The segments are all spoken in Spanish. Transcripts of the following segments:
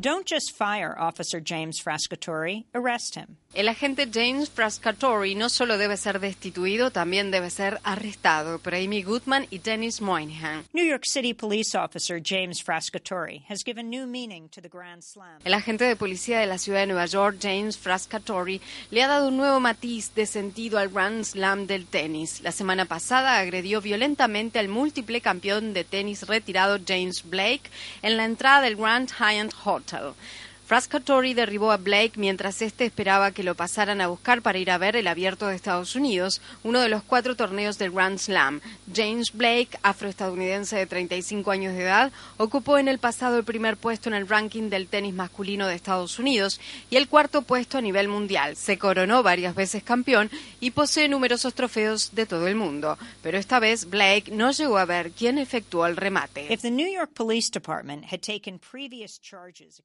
Don't just fire Officer James Frascatore, arrest him. El agente James Frascatore no solo debe ser destituido, también debe ser arrestado por Amy Goodman y Dennis Moynihan. New York City police officer James Frascatore has given new meaning to the Grand Slam. El agente de policía de la ciudad de Nueva York, James Frascatore, le ha dado un nuevo matiz de sentido al Grand Slam del tenis. La semana pasada agredió violentamente al múltiple campeón de tenis retirado James Blake en la entrada del Grand Hyatt Hotel. Frascatore derribó a Blake mientras éste esperaba que lo pasaran a buscar para ir a ver el Abierto de Estados Unidos, uno de los cuatro torneos del Grand Slam. James Blake, afroestadounidense de 35 años de edad, ocupó en el pasado el primer puesto en el ranking del tenis masculino de Estados Unidos y el cuarto puesto a nivel mundial. Se coronó varias veces campeón y posee numerosos trofeos de todo el mundo. Pero esta vez Blake no llegó a ver quién efectuó el remate.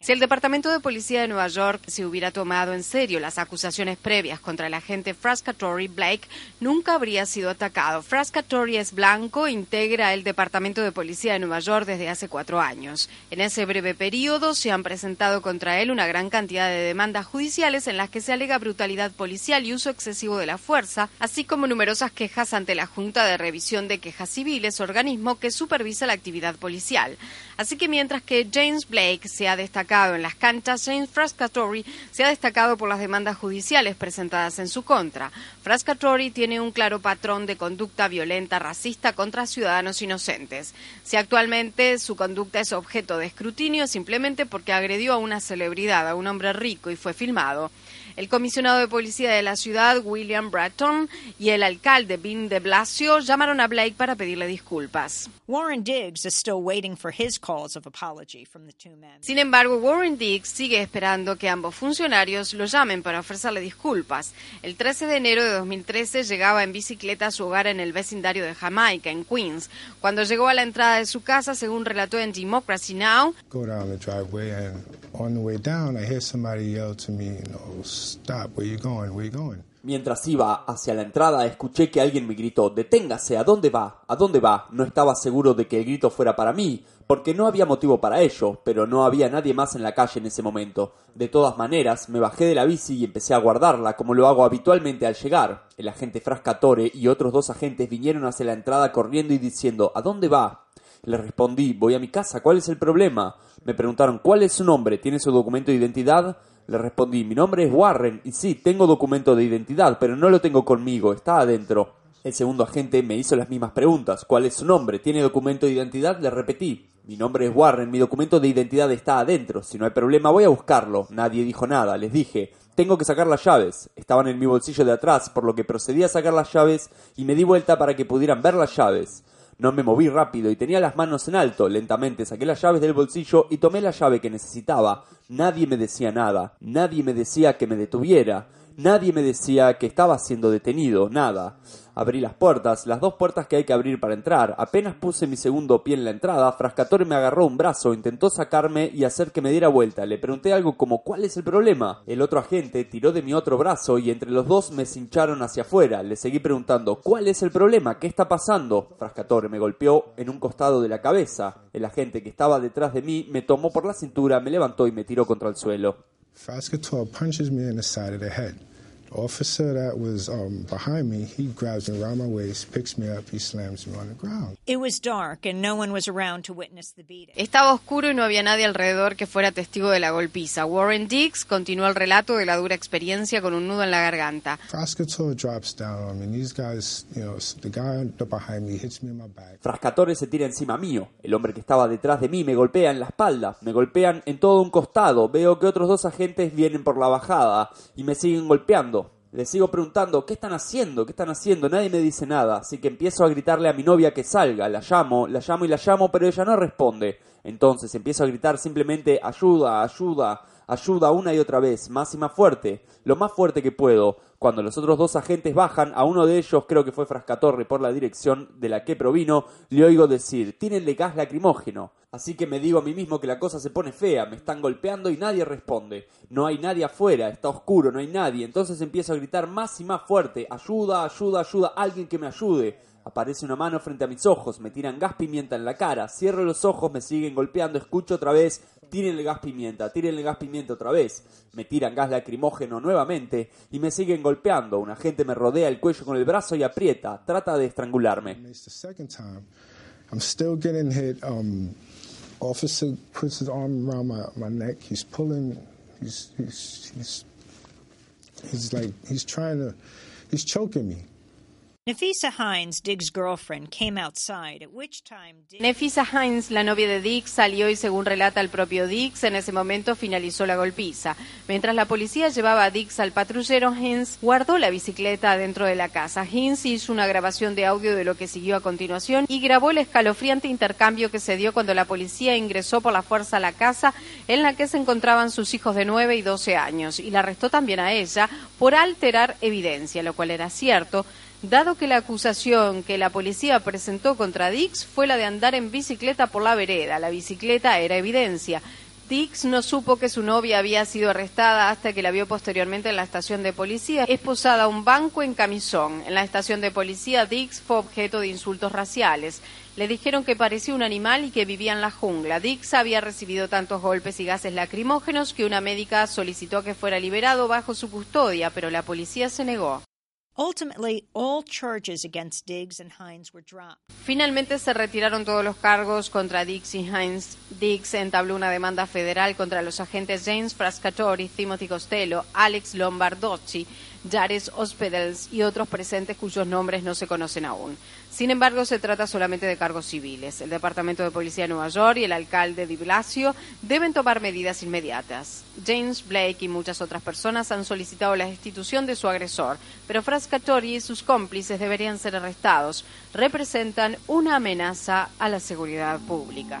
Si el Departamento de Policía de Nueva York se hubiera tomado en serio las acusaciones previas contra el agente Frascatore, Blake nunca habría sido atacado. Frascatore es blanco, integra el Departamento de Policía de Nueva York desde hace cuatro años. En ese breve periodo se han presentado contra él una gran cantidad de demandas judiciales en las que se alega brutalidad policial y uso excesivo de la fuerza, así como numerosas quejas ante la Junta de Revisión de Quejas Civiles, organismo que supervisa la actividad policial. Así que mientras que James Blake se ha destacado en las canchas, James Frascatore se ha destacado por las demandas judiciales presentadas en su contra. Frascatore tiene un claro patrón de conducta violenta racista contra ciudadanos inocentes. Si actualmente su conducta es objeto de escrutinio es simplemente porque agredió a una celebridad, a un hombre rico y fue filmado. El comisionado de policía de la ciudad, William Bratton, y el alcalde, Bill de Blasio, llamaron a Blake para pedirle disculpas. Warren Diggs is still waiting for his calls of apology from the two men. Sin embargo, Warren Diggs sigue esperando que ambos funcionarios lo llamen para ofrecerle disculpas. El 13 de enero de 2013 llegaba en bicicleta a su hogar en el vecindario de Jamaica, en Queens. Cuando llegó a la entrada de su casa, según relató en Democracy Now!, go down the driveway and on the way down I somebody yell to me, stop, where you going, where you going? Mientras iba hacia la entrada, escuché que alguien me gritó, deténgase, ¿a dónde va? ¿A dónde va? No estaba seguro de que el grito fuera para mí, porque no había motivo para ello, pero no había nadie más en la calle en ese momento. De todas maneras, me bajé de la bici y empecé a guardarla, como lo hago habitualmente al llegar. El agente Frascatore y otros dos agentes vinieron hacia la entrada corriendo y diciendo, ¿a dónde va? Le respondí, voy a mi casa, ¿cuál es el problema? Me preguntaron, ¿cuál es su nombre? ¿Tiene su documento de identidad? Le respondí, mi nombre es Warren, y sí, tengo documento de identidad, pero no lo tengo conmigo, está adentro. El segundo agente me hizo las mismas preguntas. ¿Cuál es su nombre? ¿Tiene documento de identidad? Le repetí. Mi nombre es Warren, mi documento de identidad está adentro. Si no hay problema, voy a buscarlo. Nadie dijo nada. Les dije, tengo que sacar las llaves. Estaban en mi bolsillo de atrás, por lo que procedí a sacar las llaves y me di vuelta para que pudieran ver las llaves. No me moví rápido y tenía las manos en alto. Lentamente saqué las llaves del bolsillo y tomé la llave que necesitaba. Nadie me decía nada. Nadie me decía que me detuviera. Nadie me decía que estaba siendo detenido. Nada. Abrí las puertas, las dos puertas que hay que abrir para entrar. Apenas puse mi segundo pie en la entrada, Frascatore me agarró un brazo, intentó sacarme y hacer que me diera vuelta. Le pregunté algo como ¿cuál es el problema? El otro agente tiró de mi otro brazo y entre los dos me cincharon hacia afuera. Le seguí preguntando ¿cuál es el problema? ¿Qué está pasando? Frascatore me golpeó en un costado de la cabeza. El agente que estaba detrás de mí me tomó por la cintura, me levantó y me tiró contra el suelo. Frascatore punches me in the side of the head. Officer that was um, behind me, he grabs me around my waist, picks me up, he slams me on the ground. It was dark and no one was around to witness the beating. Estaba oscuro y no había nadie alrededor que fuera testigo de la golpiza. Warren Diggs continuó el relato de la dura experiencia con un nudo en la garganta. Frascatore drops down on me, and these guys, you know, the guy behind me hits me in my back. Frascatore se tira encima mío. El hombre que estaba detrás de mí me golpea en la espalda, me golpean en todo un costado. Veo que otros dos agentes vienen por la bajada y me siguen golpeando. Le sigo preguntando, ¿qué están haciendo? ¿Qué están haciendo? Nadie me dice nada, así que empiezo a gritarle a mi novia que salga. La llamo, la llamo y la llamo, pero ella no responde. Entonces empiezo a gritar simplemente, ayuda, ayuda, ayuda una y otra vez, más y más fuerte, lo más fuerte que puedo. Cuando los otros dos agentes bajan, a uno de ellos, creo que fue Frascatorre por la dirección de la que provino, le oigo decir, tírenle gas lacrimógeno. Así que me digo a mí mismo que la cosa se pone fea, me están golpeando y nadie responde. No hay nadie afuera, está oscuro, no hay nadie. Entonces empiezo a gritar más y más fuerte, ayuda, ayuda, ayuda, alguien que me ayude. Aparece una mano frente a mis ojos, me tiran gas pimienta en la cara, cierro los ojos, me siguen golpeando, escucho otra vez, tiren el gas pimienta, tiren el gas pimienta otra vez, me tiran gas lacrimógeno nuevamente y me siguen golpeando. Un agente me rodea el cuello con el brazo y aprieta, trata de estrangularme. Um, officer puts his arm around my, neck. He's pulling. He's like, he's trying to, he's choking me. Nefisa Hines, la novia de Diggs, salió y según relata el propio Diggs, en ese momento finalizó la golpiza. Mientras la policía llevaba a Diggs al patrullero, Hines guardó la bicicleta dentro de la casa. Hines hizo una grabación de audio de lo que siguió a continuación y grabó el escalofriante intercambio que se dio cuando la policía ingresó por la fuerza a la casa en la que se encontraban sus hijos de 9 y 12 años y la arrestó también a ella por alterar evidencia, lo cual era cierto dado que la acusación que la policía presentó contra Dix fue la de andar en bicicleta por la vereda. La bicicleta era evidencia. Dix no supo que su novia había sido arrestada hasta que la vio posteriormente en la estación de policía, esposada a un banco en camisón. En la estación de policía, Dix fue objeto de insultos raciales. Le dijeron que parecía un animal y que vivía en la jungla. Dix había recibido tantos golpes y gases lacrimógenos que una médica solicitó que fuera liberado bajo su custodia, pero la policía se negó. Finalmente se retiraron todos los cargos contra Diggs y Hines. Diggs entabló una demanda federal contra los agentes James Frascatori, Timothy Costello, Alex Lombardozzi, Jares Hospitals y otros presentes cuyos nombres no se conocen aún. Sin embargo, se trata solamente de cargos civiles. El Departamento de Policía de Nueva York y el alcalde de Blasio deben tomar medidas inmediatas. James Blake y muchas otras personas han solicitado la destitución de su agresor, pero Frascatori y sus cómplices deberían ser arrestados. Representan una amenaza a la seguridad pública.